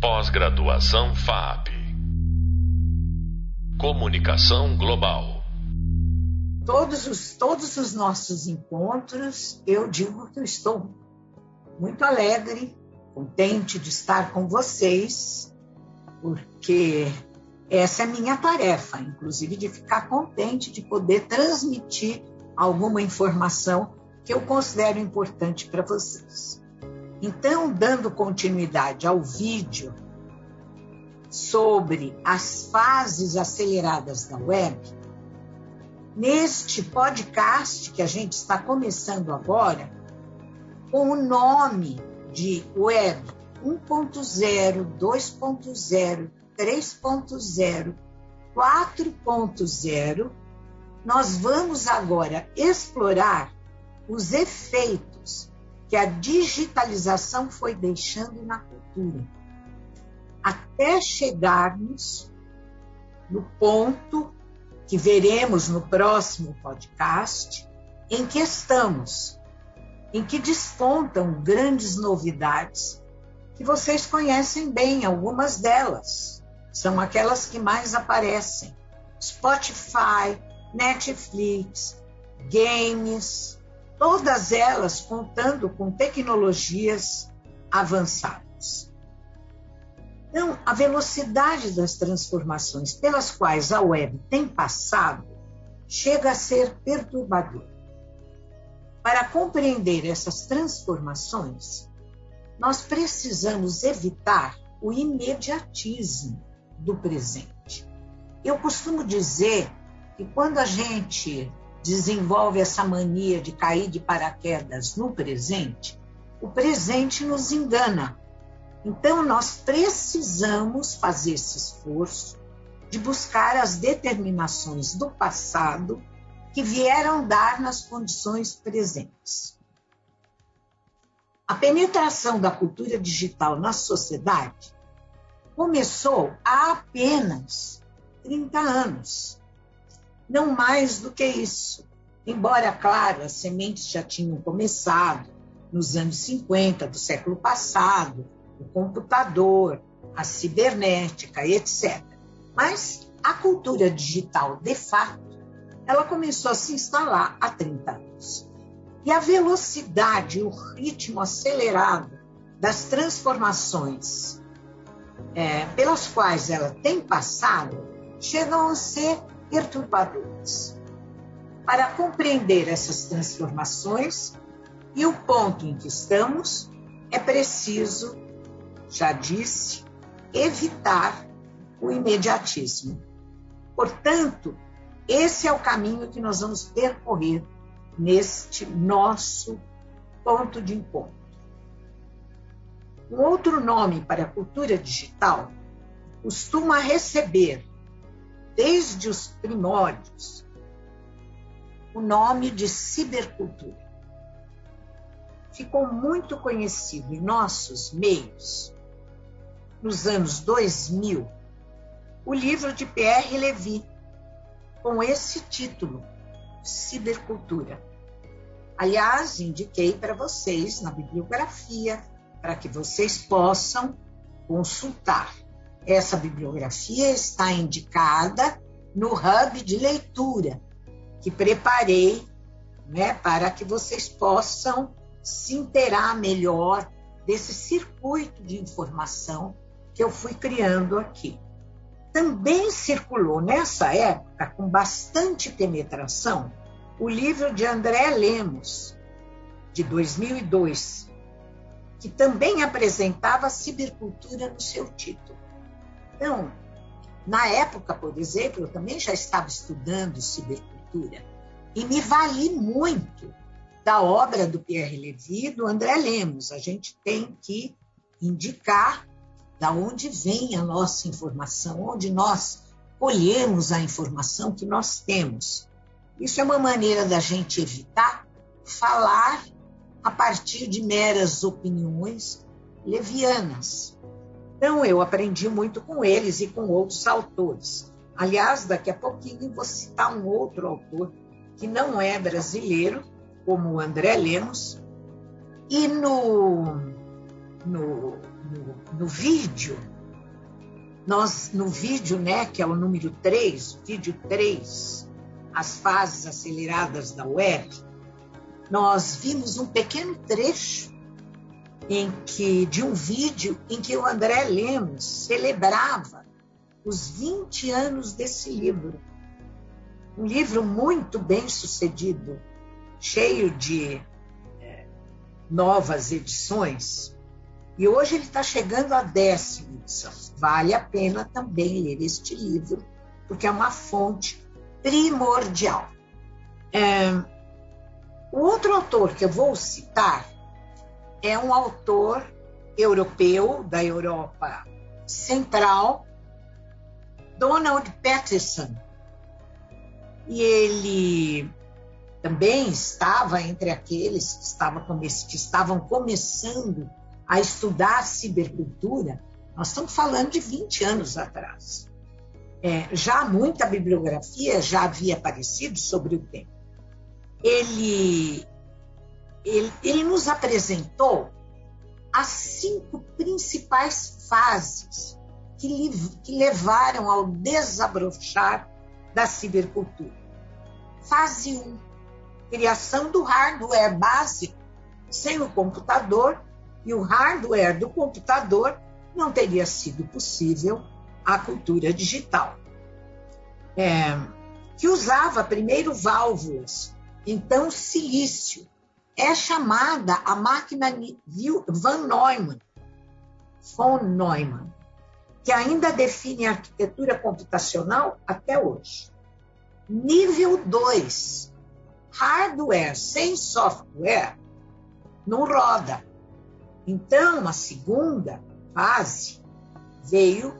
Pós-graduação FAP. Comunicação Global. Todos os, todos os nossos encontros, eu digo que eu estou muito alegre, contente de estar com vocês, porque essa é minha tarefa, inclusive de ficar contente de poder transmitir alguma informação que eu considero importante para vocês. Então, dando continuidade ao vídeo sobre as fases aceleradas da web, neste podcast que a gente está começando agora, com o nome de Web 1.0, 2.0, 3.0, 4.0, nós vamos agora explorar os efeitos que a digitalização foi deixando na cultura, até chegarmos no ponto que veremos no próximo podcast, em que estamos, em que despontam grandes novidades que vocês conhecem bem, algumas delas. São aquelas que mais aparecem: Spotify, Netflix, games, todas elas contando com tecnologias avançadas. Então, a velocidade das transformações pelas quais a web tem passado chega a ser perturbadora. Para compreender essas transformações, nós precisamos evitar o imediatismo do presente. Eu costumo dizer que quando a gente desenvolve essa mania de cair de paraquedas no presente, o presente nos engana. Então, nós precisamos fazer esse esforço de buscar as determinações do passado que vieram dar nas condições presentes. A penetração da cultura digital na sociedade começou há apenas 30 anos não mais do que isso. Embora, claro, as sementes já tinham começado nos anos 50 do século passado, o computador, a cibernética, etc. Mas a cultura digital, de fato, ela começou a se instalar há 30 anos. E a velocidade, o ritmo acelerado das transformações é, pelas quais ela tem passado chegam a ser perturbadoras. Para compreender essas transformações e o ponto em que estamos, é preciso, já disse, evitar o imediatismo. Portanto, esse é o caminho que nós vamos percorrer neste nosso ponto de encontro. Um outro nome para a cultura digital costuma receber desde os primórdios, o nome de cibercultura. Ficou muito conhecido em nossos meios, nos anos 2000, o livro de Pierre Levy, com esse título, Cibercultura. Aliás, indiquei para vocês na bibliografia, para que vocês possam consultar. Essa bibliografia está indicada no hub de leitura que preparei né, para que vocês possam se inteirar melhor desse circuito de informação que eu fui criando aqui. Também circulou nessa época, com bastante penetração, o livro de André Lemos, de 2002, que também apresentava cibercultura no seu título. Então, na época, por exemplo, eu também já estava estudando cibercultura e me vali muito da obra do Pierre Levy e do André Lemos. A gente tem que indicar da onde vem a nossa informação, onde nós colhemos a informação que nós temos. Isso é uma maneira da gente evitar falar a partir de meras opiniões levianas. Então, eu aprendi muito com eles e com outros autores. Aliás, daqui a pouquinho vou citar um outro autor que não é brasileiro, como o André Lemos, e no, no, no, no vídeo, nós, no vídeo, né, que é o número 3, vídeo 3, as fases aceleradas da web, nós vimos um pequeno trecho em que de um vídeo em que o André Lemos celebrava os 20 anos desse livro. Um livro muito bem sucedido, cheio de é, novas edições. E hoje ele está chegando à décima edição. Vale a pena também ler este livro, porque é uma fonte primordial. É, o outro autor que eu vou citar é um autor europeu, da Europa Central, Donald Patterson. E ele também estava entre aqueles que, estava, que estavam começando a estudar cibercultura. Nós estamos falando de 20 anos atrás. É, já muita bibliografia já havia aparecido sobre o tema. Ele, ele, ele nos apresentou as cinco principais fases que, que levaram ao desabrochar da cibercultura. Fase 1, um, criação do hardware básico. Sem o computador e o hardware do computador, não teria sido possível a cultura digital. É, que usava primeiro válvulas, então silício. É chamada a máquina Van Neumann, von Neumann, que ainda define a arquitetura computacional até hoje. Nível 2, hardware sem software não roda. Então, a segunda fase veio,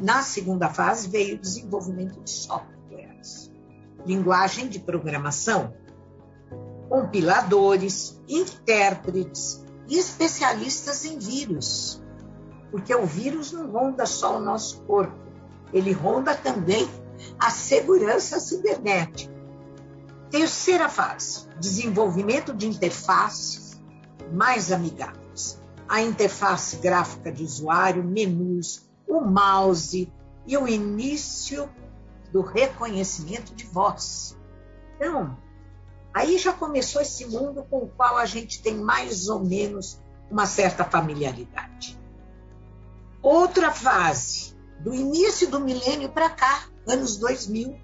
na segunda fase veio o desenvolvimento de softwares, linguagem de programação, compiladores, intérpretes e especialistas em vírus, porque o vírus não ronda só o nosso corpo, ele ronda também a segurança cibernética. Terceira fase, desenvolvimento de interfaces mais amigáveis a interface gráfica de usuário, menus, o mouse e o início do reconhecimento de voz. Então, aí já começou esse mundo com o qual a gente tem mais ou menos uma certa familiaridade. Outra fase, do início do milênio para cá, anos 2000,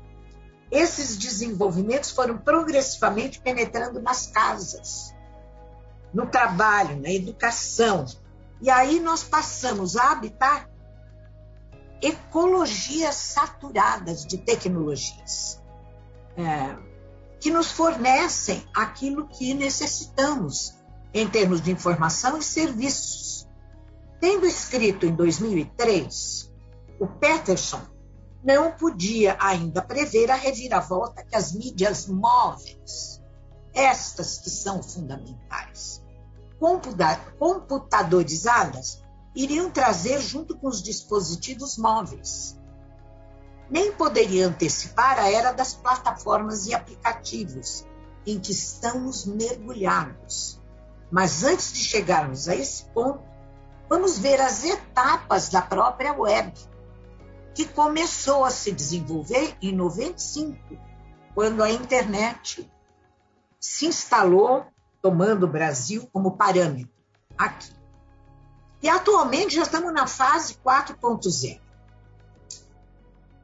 esses desenvolvimentos foram progressivamente penetrando nas casas, no trabalho, na educação. E aí nós passamos a habitar ecologias saturadas de tecnologias, é, que nos fornecem aquilo que necessitamos em termos de informação e serviços. Tendo escrito em 2003, o Peterson não podia ainda prever a reviravolta que as mídias móveis estas que são fundamentais, computadorizadas, iriam trazer junto com os dispositivos móveis. Nem poderia antecipar a era das plataformas e aplicativos em que estamos mergulhados. Mas antes de chegarmos a esse ponto, vamos ver as etapas da própria web, que começou a se desenvolver em 95, quando a internet se instalou, tomando o Brasil como parâmetro aqui. E atualmente já estamos na fase 4.0.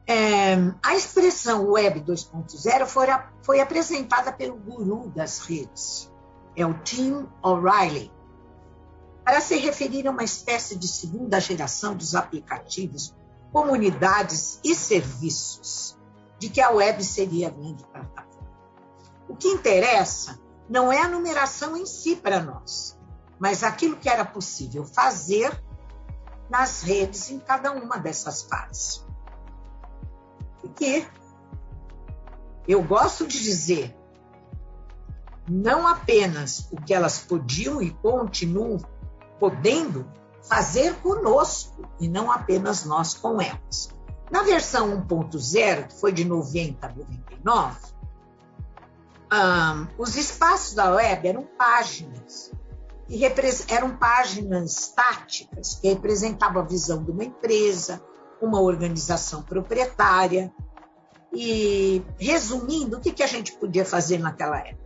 É, a expressão Web 2.0 foi, foi apresentada pelo guru das redes, é o Tim O'Reilly, para se referir a uma espécie de segunda geração dos aplicativos, comunidades e serviços, de que a web seria a grande plataforma. O que interessa não é a numeração em si para nós, mas aquilo que era possível fazer nas redes em cada uma dessas fases. Porque eu gosto de dizer não apenas o que elas podiam e continuam podendo fazer conosco, e não apenas nós com elas. Na versão 1.0, que foi de 90 a 99, um, os espaços da web eram páginas que eram páginas táticas que representavam a visão de uma empresa, uma organização proprietária. E, resumindo, o que, que a gente podia fazer naquela época?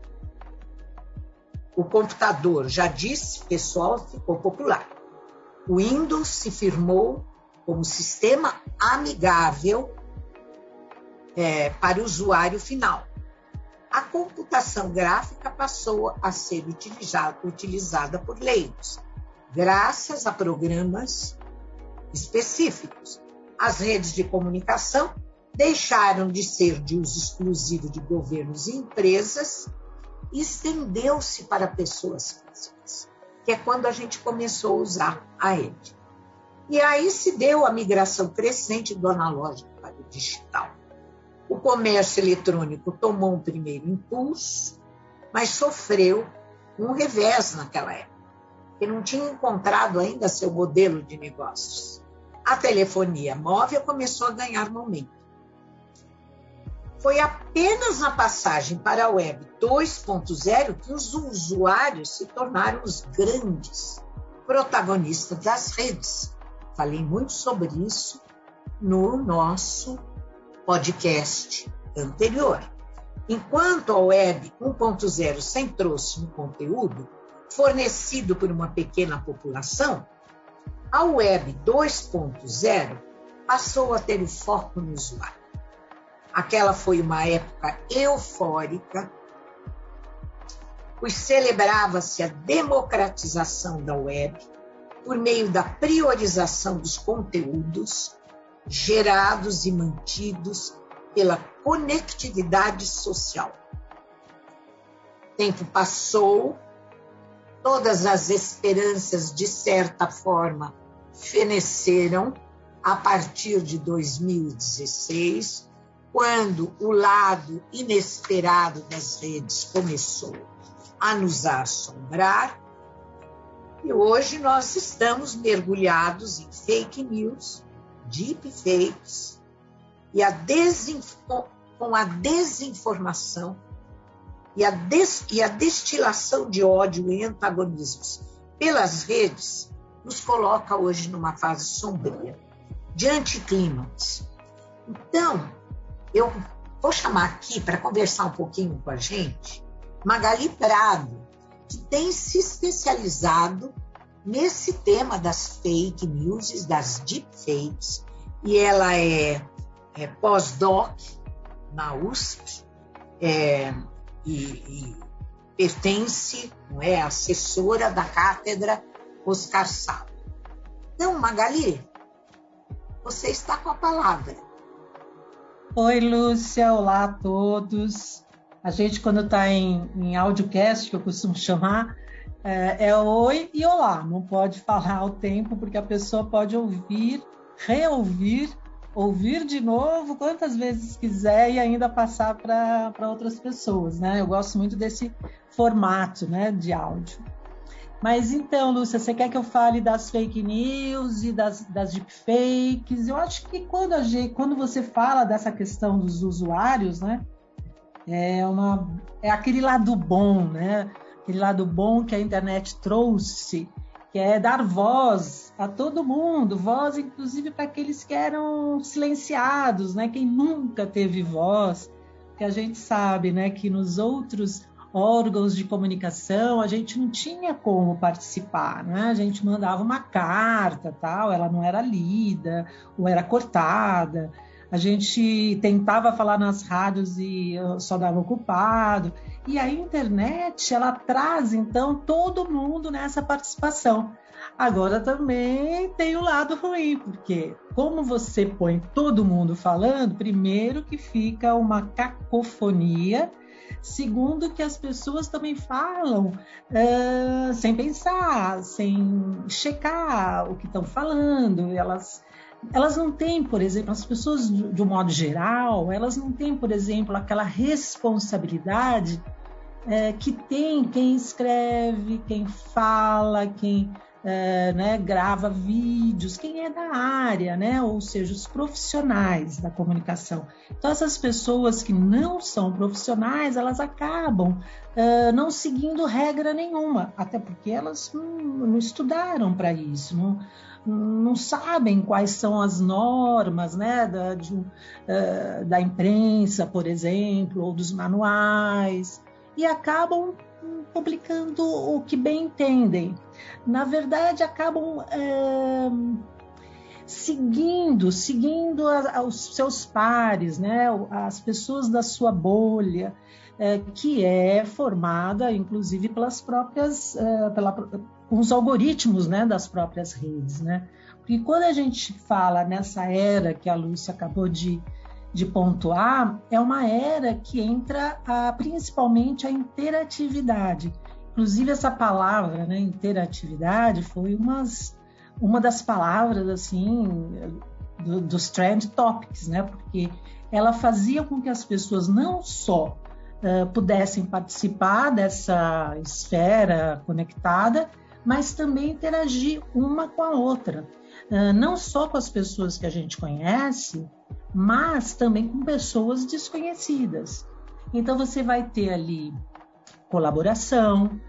O computador, já disse, pessoal, ficou popular. O Windows se firmou como sistema amigável é, para o usuário final. A computação gráfica passou a ser utilizada, utilizada por leigos, graças a programas específicos. As redes de comunicação deixaram de ser de uso exclusivo de governos e empresas estendeu-se para pessoas físicas, que é quando a gente começou a usar a rede. E aí se deu a migração crescente do analógico para o digital. O comércio eletrônico tomou um primeiro impulso, mas sofreu um revés naquela época, que não tinha encontrado ainda seu modelo de negócios. A telefonia móvel começou a ganhar momento. Foi apenas na passagem para a web 2.0 que os usuários se tornaram os grandes protagonistas das redes. Falei muito sobre isso no nosso podcast anterior. Enquanto a Web 1.0 centrou-se no conteúdo fornecido por uma pequena população, a Web 2.0 passou a ter o foco no usuário. Aquela foi uma época eufórica, pois celebrava-se a democratização da web por meio da priorização dos conteúdos gerados e mantidos pela conectividade social. O tempo passou, todas as esperanças, de certa forma, feneceram a partir de 2016, quando o lado inesperado das redes começou a nos assombrar. E hoje nós estamos mergulhados em fake news, deepfakes e a com a desinformação e a, des e a destilação de ódio e antagonismos pelas redes nos coloca hoje numa fase sombria, de anticlímax. Então, eu vou chamar aqui para conversar um pouquinho com a gente Magali Prado, que tem se especializado nesse tema das fake news, das deepfakes, e ela é, é pós-doc na USP é, e, e, pertence, não é, assessora da cátedra Oscar Sá. Então, Magali, você está com a palavra. Oi, Lúcia, olá a todos. A gente, quando está em, em audiocast, que eu costumo chamar, é, é oi e olá, não pode falar ao tempo, porque a pessoa pode ouvir, reouvir, ouvir de novo quantas vezes quiser e ainda passar para outras pessoas, né? Eu gosto muito desse formato né, de áudio. Mas então, Lúcia, você quer que eu fale das fake news e das, das deepfakes? Eu acho que quando, a gente, quando você fala dessa questão dos usuários, né? É, uma, é aquele lado bom, né? aquele lado bom que a internet trouxe, que é dar voz a todo mundo, voz inclusive para aqueles que eram silenciados, né? Quem nunca teve voz, que a gente sabe, né, que nos outros órgãos de comunicação a gente não tinha como participar, né? A gente mandava uma carta, tal, ela não era lida ou era cortada a gente tentava falar nas rádios e só dava ocupado. E a internet, ela traz, então, todo mundo nessa participação. Agora também tem o lado ruim, porque como você põe todo mundo falando, primeiro que fica uma cacofonia, segundo que as pessoas também falam uh, sem pensar, sem checar o que estão falando, elas elas não têm, por exemplo, as pessoas de um modo geral, elas não têm, por exemplo, aquela responsabilidade é, que tem quem escreve, quem fala, quem é, né, grava vídeos, quem é da área, né, ou seja, os profissionais da comunicação. Então, essas pessoas que não são profissionais, elas acabam é, não seguindo regra nenhuma, até porque elas não, não estudaram para isso, não, não sabem quais são as normas né, da, de, uh, da imprensa, por exemplo, ou dos manuais, e acabam publicando o que bem entendem. Na verdade, acabam é, seguindo, seguindo a, a, os seus pares, né, as pessoas da sua bolha, é, que é formada, inclusive, pelas próprias, é, pela, com os algoritmos né, das próprias redes. Né? Porque quando a gente fala nessa era que a Lúcia acabou de, de pontuar, é uma era que entra a, principalmente a interatividade. Inclusive, essa palavra, né, interatividade, foi umas, uma das palavras assim do, dos trend topics, né? Porque ela fazia com que as pessoas não só uh, pudessem participar dessa esfera conectada, mas também interagir uma com a outra. Uh, não só com as pessoas que a gente conhece, mas também com pessoas desconhecidas. Então você vai ter ali colaboração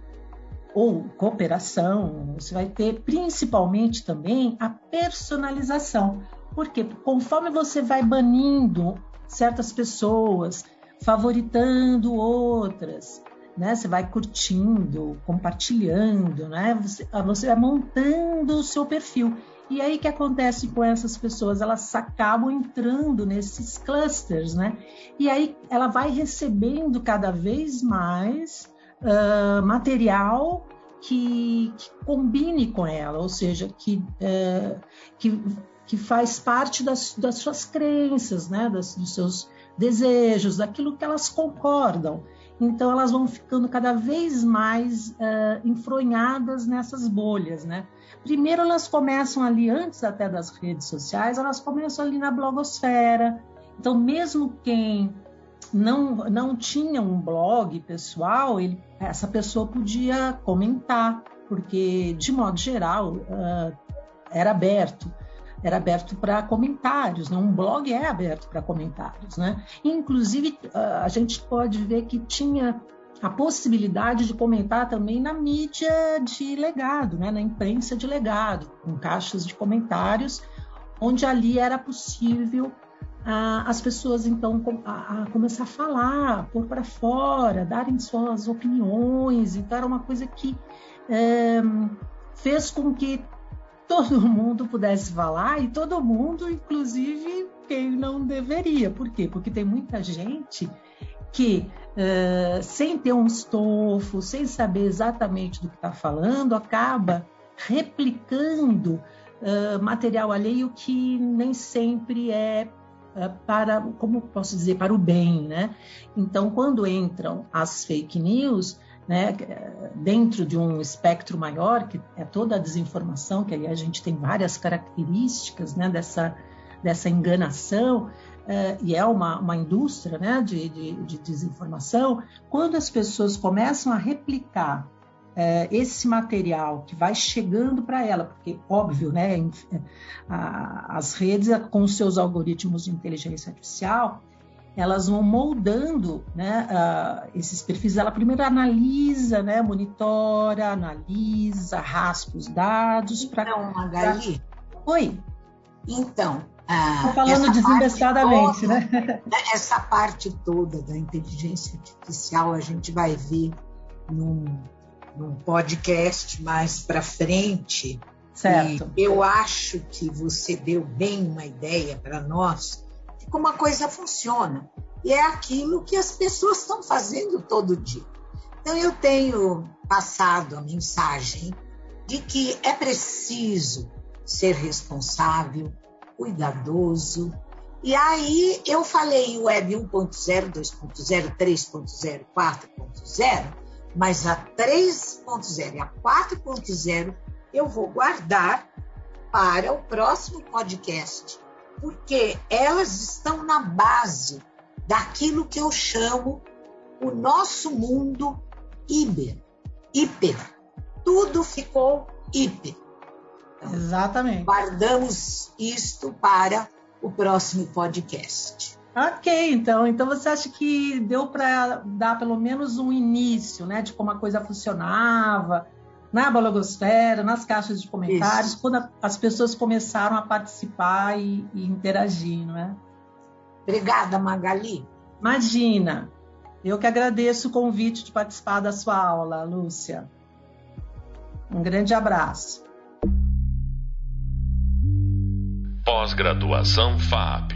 ou cooperação, você vai ter principalmente também a personalização. Porque conforme você vai banindo certas pessoas, favoritando outras, né? Você vai curtindo, compartilhando, né? Você, você vai montando o seu perfil. E aí o que acontece com essas pessoas? Elas acabam entrando nesses clusters, né? E aí ela vai recebendo cada vez mais uh, material que, que, combine com ela, ou seja, que, uh, que, que faz parte das, das suas crenças, né? Das, dos seus desejos, daquilo que elas concordam. Então elas vão ficando cada vez mais uh, enfronhadas nessas bolhas, né? Primeiro elas começam ali, antes até das redes sociais, elas começam ali na blogosfera. Então mesmo quem não, não tinha um blog pessoal, ele, essa pessoa podia comentar, porque de modo geral uh, era aberto era aberto para comentários, né? um blog é aberto para comentários. Né? Inclusive, a gente pode ver que tinha a possibilidade de comentar também na mídia de legado, né? na imprensa de legado, com caixas de comentários, onde ali era possível ah, as pessoas então a, a começar a falar, pôr para fora, darem suas opiniões. Então era uma coisa que é, fez com que todo mundo pudesse falar e todo mundo, inclusive quem não deveria. Por quê? Porque tem muita gente que, uh, sem ter um estofo, sem saber exatamente do que está falando, acaba replicando uh, material alheio que nem sempre é uh, para, como posso dizer, para o bem, né? Então, quando entram as fake news, né, dentro de um espectro maior, que é toda a desinformação, que aí a gente tem várias características né, dessa, dessa enganação, é, e é uma, uma indústria né, de, de, de, desinformação, quando as pessoas começam a replicar é, esse material que vai chegando para ela, porque, óbvio, né, as redes com seus algoritmos de inteligência artificial, elas vão moldando né, uh, esses perfis. Ela primeiro analisa, né, monitora, analisa, raspa os dados para. Então, Magali. Pra... Oi. Então. Uh, falando desembestadamente, toda, né? Essa parte toda da inteligência artificial a gente vai ver num, num podcast mais para frente. Certo. E eu acho que você deu bem uma ideia para nós como a coisa funciona. E é aquilo que as pessoas estão fazendo todo dia. Então, eu tenho passado a mensagem de que é preciso ser responsável, cuidadoso. E aí eu falei web 1.0, 2.0, 3.0, 4.0, mas a 3.0 e a 4.0 eu vou guardar para o próximo podcast, porque elas estão na base daquilo que eu chamo o nosso mundo hiper. Hiper. Tudo ficou hiper. Então, Exatamente. Guardamos isto para o próximo podcast. Ok, então, então você acha que deu para dar pelo menos um início, né, de como a coisa funcionava na blogosfera, nas caixas de comentários, Isso. quando a, as pessoas começaram a participar e, e interagir, não é? Obrigada, Magali. Imagina. Eu que agradeço o convite de participar da sua aula, Lúcia. Um grande abraço. Pós-graduação FAP.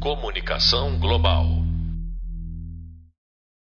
Comunicação Global.